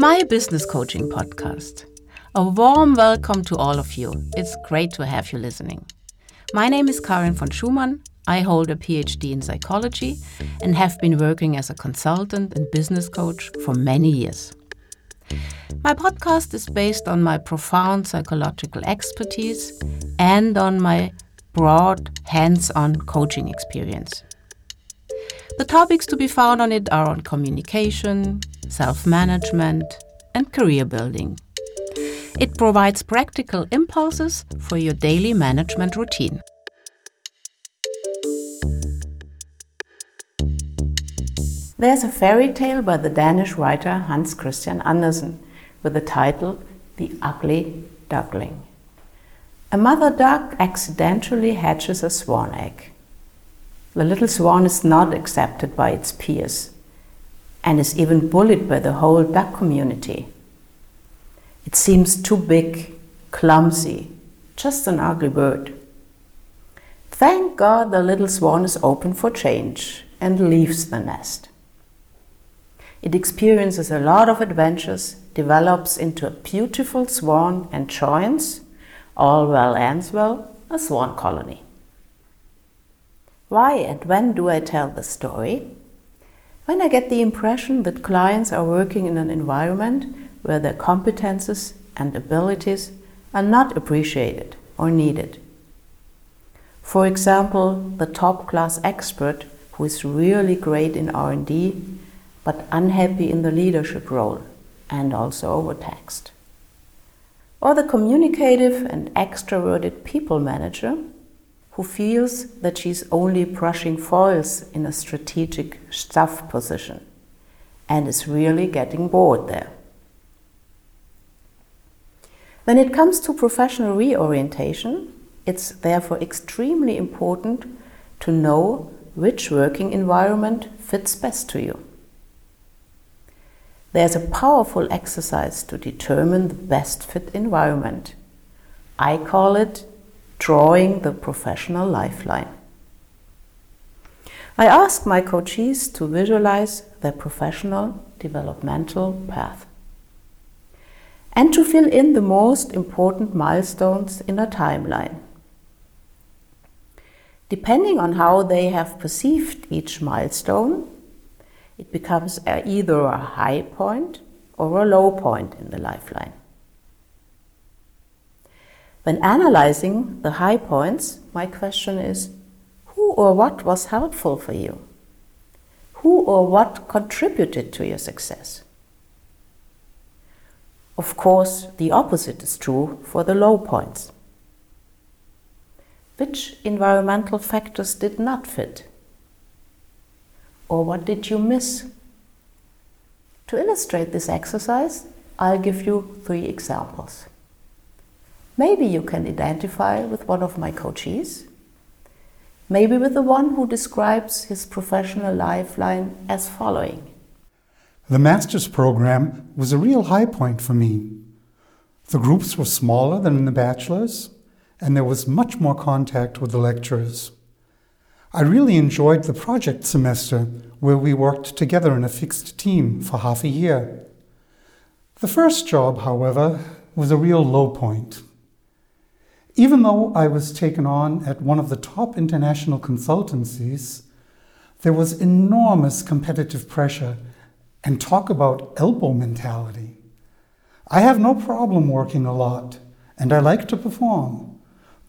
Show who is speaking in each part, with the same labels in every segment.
Speaker 1: my business coaching podcast. A warm welcome to all of you. It's great to have you listening. My name is Karin von Schumann. I hold a PhD in psychology and have been working as a consultant and business coach for many years. My podcast is based on my profound psychological expertise and on my broad hands on coaching experience. The topics to be found on it are on communication, self management, and career building. It provides practical impulses for your daily management routine. There's a fairy tale by the Danish writer Hans Christian Andersen with the title The Ugly Duckling. A mother duck accidentally hatches a swan egg. The little swan is not accepted by its peers and is even bullied by the whole duck community. It seems too big, clumsy, just an ugly bird. Thank God the little swan is open for change and leaves the nest. It experiences a lot of adventures, develops into a beautiful swan, and joins, all well ends well, a swan colony. Why and when do I tell the story? When I get the impression that clients are working in an environment where their competences and abilities are not appreciated or needed. For example, the top class expert who is really great in R&D but unhappy in the leadership role and also overtaxed. Or the communicative and extroverted people manager who feels that she's only brushing foils in a strategic staff position and is really getting bored there. When it comes to professional reorientation, it's therefore extremely important to know which working environment fits best to you. There's a powerful exercise to determine the best fit environment. I call it drawing the professional lifeline. I ask my coaches to visualize their professional developmental path and to fill in the most important milestones in a timeline. Depending on how they have perceived each milestone, it becomes either a high point or a low point in the lifeline. When analyzing the high points, my question is who or what was helpful for you? Who or what contributed to your success? Of course, the opposite is true for the low points. Which environmental factors did not fit? Or what did you miss? To illustrate this exercise, I'll give you three examples. Maybe you can identify with one of my coaches, maybe with the one who describes his professional lifeline as following.
Speaker 2: The master's program was a real high point for me. The groups were smaller than in the bachelor's, and there was much more contact with the lecturers. I really enjoyed the project semester where we worked together in a fixed team for half a year. The first job, however, was a real low point. Even though I was taken on at one of the top international consultancies, there was enormous competitive pressure and talk about elbow mentality. I have no problem working a lot, and I like to perform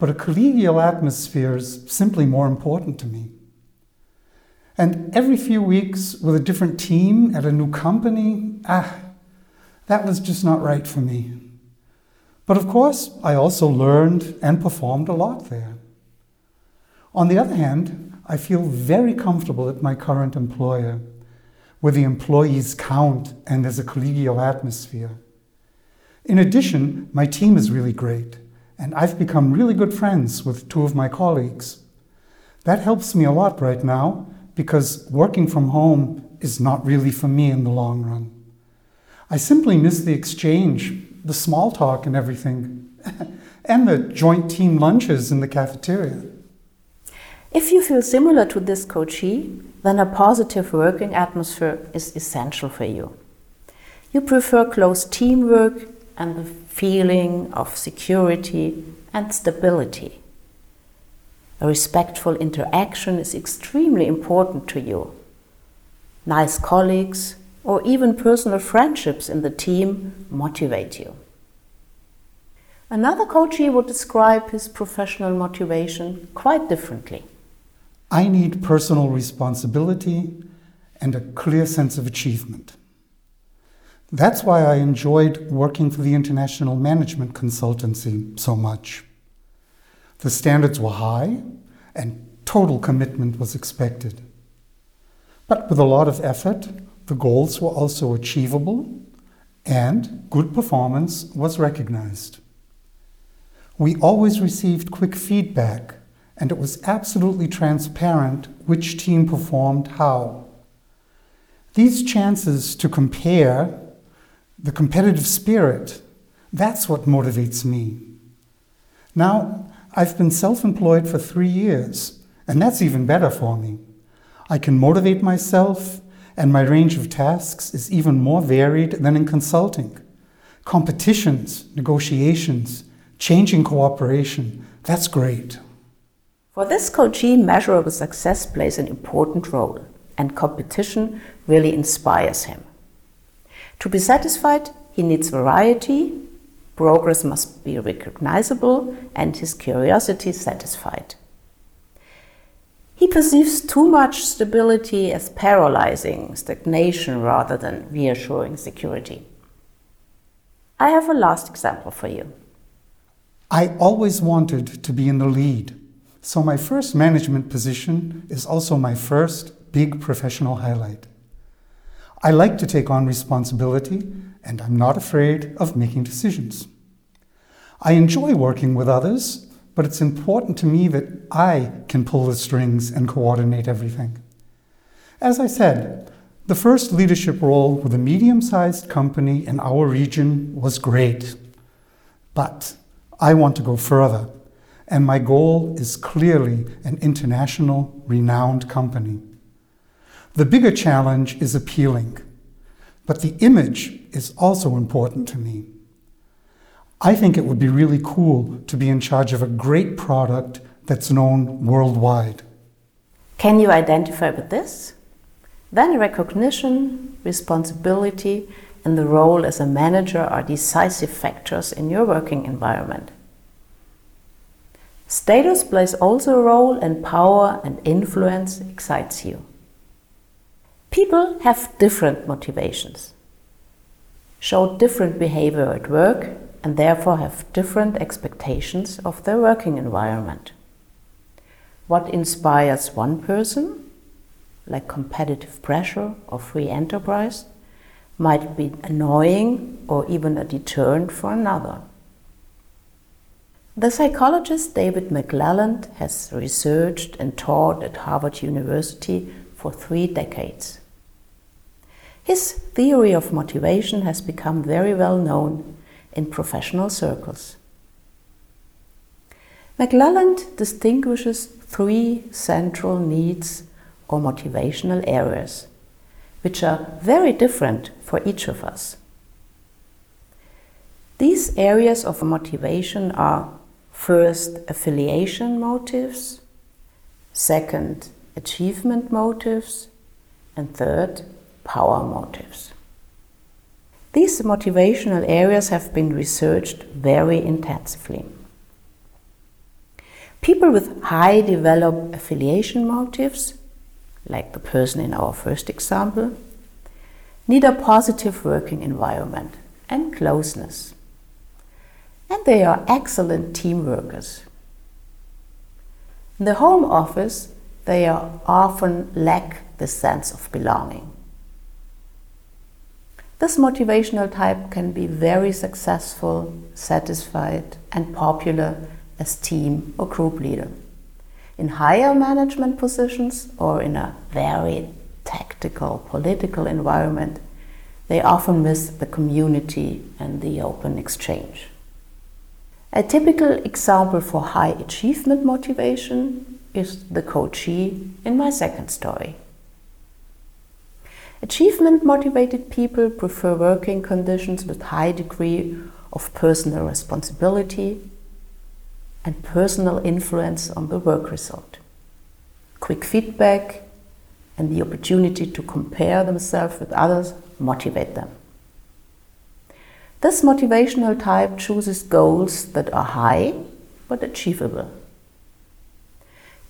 Speaker 2: but a collegial atmosphere is simply more important to me. And every few weeks with a different team at a new company, ah, that was just not right for me. But of course, I also learned and performed a lot there. On the other hand, I feel very comfortable at my current employer, where the employees count and there's a collegial atmosphere. In addition, my team is really great and I've become really good friends with two of my colleagues. That helps me a lot right now because working from home is not really for me in the long run. I simply miss the exchange, the small talk and everything, and the joint team lunches in the cafeteria.
Speaker 1: If you feel similar to this coachee, then a positive working atmosphere is essential for you. You prefer close teamwork and the feeling of security and stability. A respectful interaction is extremely important to you. Nice colleagues or even personal friendships in the team motivate you. Another coachee would describe his professional motivation quite differently.
Speaker 2: I need personal responsibility and a clear sense of achievement. That's why I enjoyed working for the International Management Consultancy so much. The standards were high and total commitment was expected. But with a lot of effort, the goals were also achievable and good performance was recognized. We always received quick feedback and it was absolutely transparent which team performed how. These chances to compare, the competitive spirit, that's what motivates me. Now, I've been self employed for three years, and that's even better for me. I can motivate myself, and my range of tasks is even more varied than in consulting. Competitions, negotiations, changing cooperation, that's great.
Speaker 1: For this coachee, measurable success plays an important role, and competition really inspires him. To be satisfied, he needs variety, Progress must be recognizable and his curiosity satisfied. He perceives too much stability as paralyzing stagnation rather than reassuring security. I have a last example for you.
Speaker 2: I always wanted to be in the lead, so my first management position is also my first big professional highlight. I like to take on responsibility and I'm not afraid of making decisions. I enjoy working with others, but it's important to me that I can pull the strings and coordinate everything. As I said, the first leadership role with a medium sized company in our region was great. But I want to go further, and my goal is clearly an international renowned company. The bigger challenge is appealing. But the image is also important to me. I think it would be really cool to be in charge of a great product that's known worldwide.
Speaker 1: Can you identify with this? Then recognition, responsibility, and the role as a manager are decisive factors in your working environment. Status plays also a role, and power and influence excites you. People have different motivations, show different behavior at work, and therefore have different expectations of their working environment. What inspires one person, like competitive pressure or free enterprise, might be annoying or even a deterrent for another. The psychologist David McClelland has researched and taught at Harvard University for three decades. His theory of motivation has become very well known in professional circles. McClelland distinguishes three central needs or motivational areas, which are very different for each of us. These areas of motivation are first, affiliation motives, second, achievement motives, and third, power motives. These motivational areas have been researched very intensively. People with high developed affiliation motives, like the person in our first example, need a positive working environment and closeness. And they are excellent team workers. In the home office, they often lack the sense of belonging. This motivational type can be very successful, satisfied, and popular as team or group leader. In higher management positions or in a very tactical political environment, they often miss the community and the open exchange. A typical example for high achievement motivation is the coachee in my second story. Achievement motivated people prefer working conditions with high degree of personal responsibility and personal influence on the work result. Quick feedback and the opportunity to compare themselves with others motivate them. This motivational type chooses goals that are high but achievable.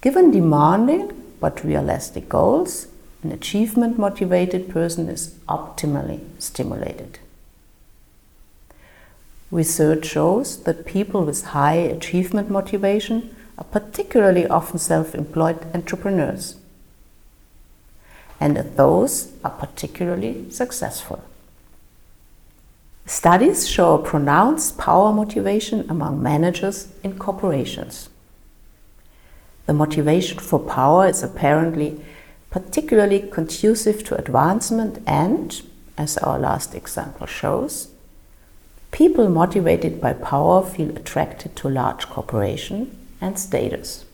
Speaker 1: Given demanding but realistic goals, an achievement motivated person is optimally stimulated. Research shows that people with high achievement motivation are particularly often self employed entrepreneurs, and that those are particularly successful. Studies show a pronounced power motivation among managers in corporations. The motivation for power is apparently particularly conducive to advancement and, as our last example shows, people motivated by power feel attracted to large corporation and status.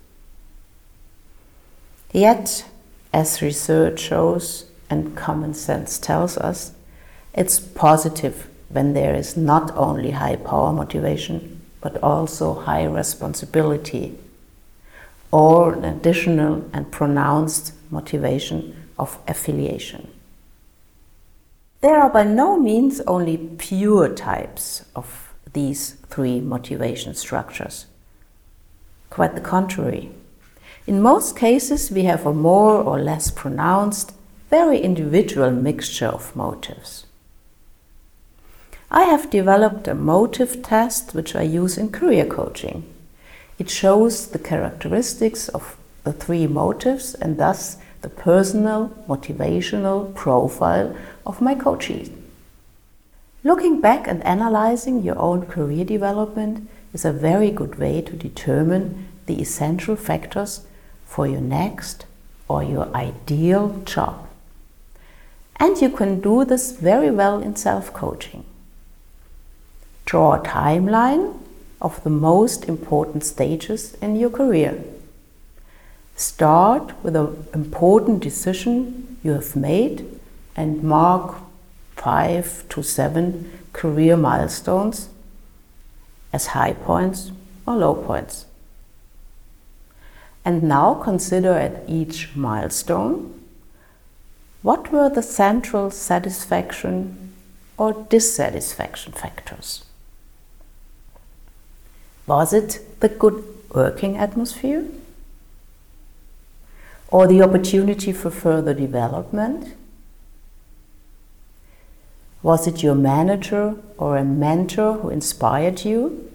Speaker 1: Yet, as research shows and common sense tells us, it's positive when there is not only high power motivation, but also high responsibility or an additional and pronounced motivation of affiliation. There are by no means only pure types of these three motivation structures. Quite the contrary. In most cases, we have a more or less pronounced, very individual mixture of motives. I have developed a motive test which I use in career coaching. It shows the characteristics of the three motives and thus the personal motivational profile of my coachees. Looking back and analyzing your own career development is a very good way to determine the essential factors for your next or your ideal job. And you can do this very well in self coaching. Draw a timeline of the most important stages in your career. Start with an important decision you have made and mark five to seven career milestones as high points or low points. And now consider at each milestone what were the central satisfaction or dissatisfaction factors. Was it the good working atmosphere? Or the opportunity for further development? Was it your manager or a mentor who inspired you?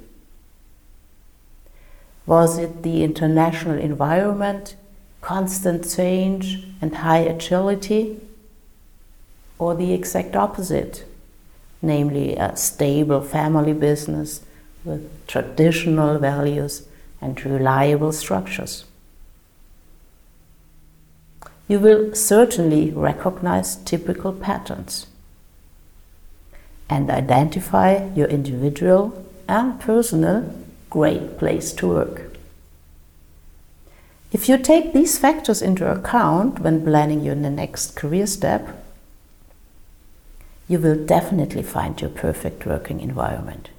Speaker 1: Was it the international environment, constant change, and high agility? Or the exact opposite, namely a stable family business with traditional values and reliable structures. You will certainly recognize typical patterns and identify your individual and personal great place to work. If you take these factors into account when planning your next career step, you will definitely find your perfect working environment.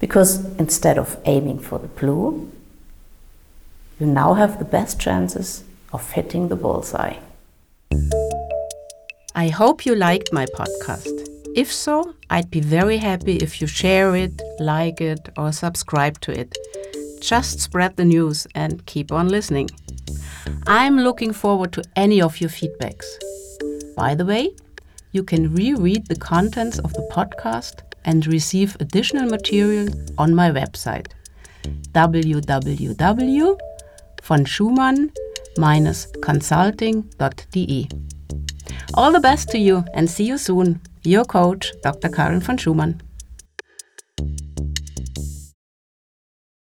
Speaker 1: Because instead of aiming for the blue, you now have the best chances of hitting the bullseye. I hope you liked my podcast. If so, I'd be very happy if you share it, like it, or subscribe to it. Just spread the news and keep on listening. I'm looking forward to any of your feedbacks. By the way, you can reread the contents of the podcast and receive additional material on my website www.von-consulting.de. All the best to you and see you soon. Your coach, Dr. Karin von Schumann.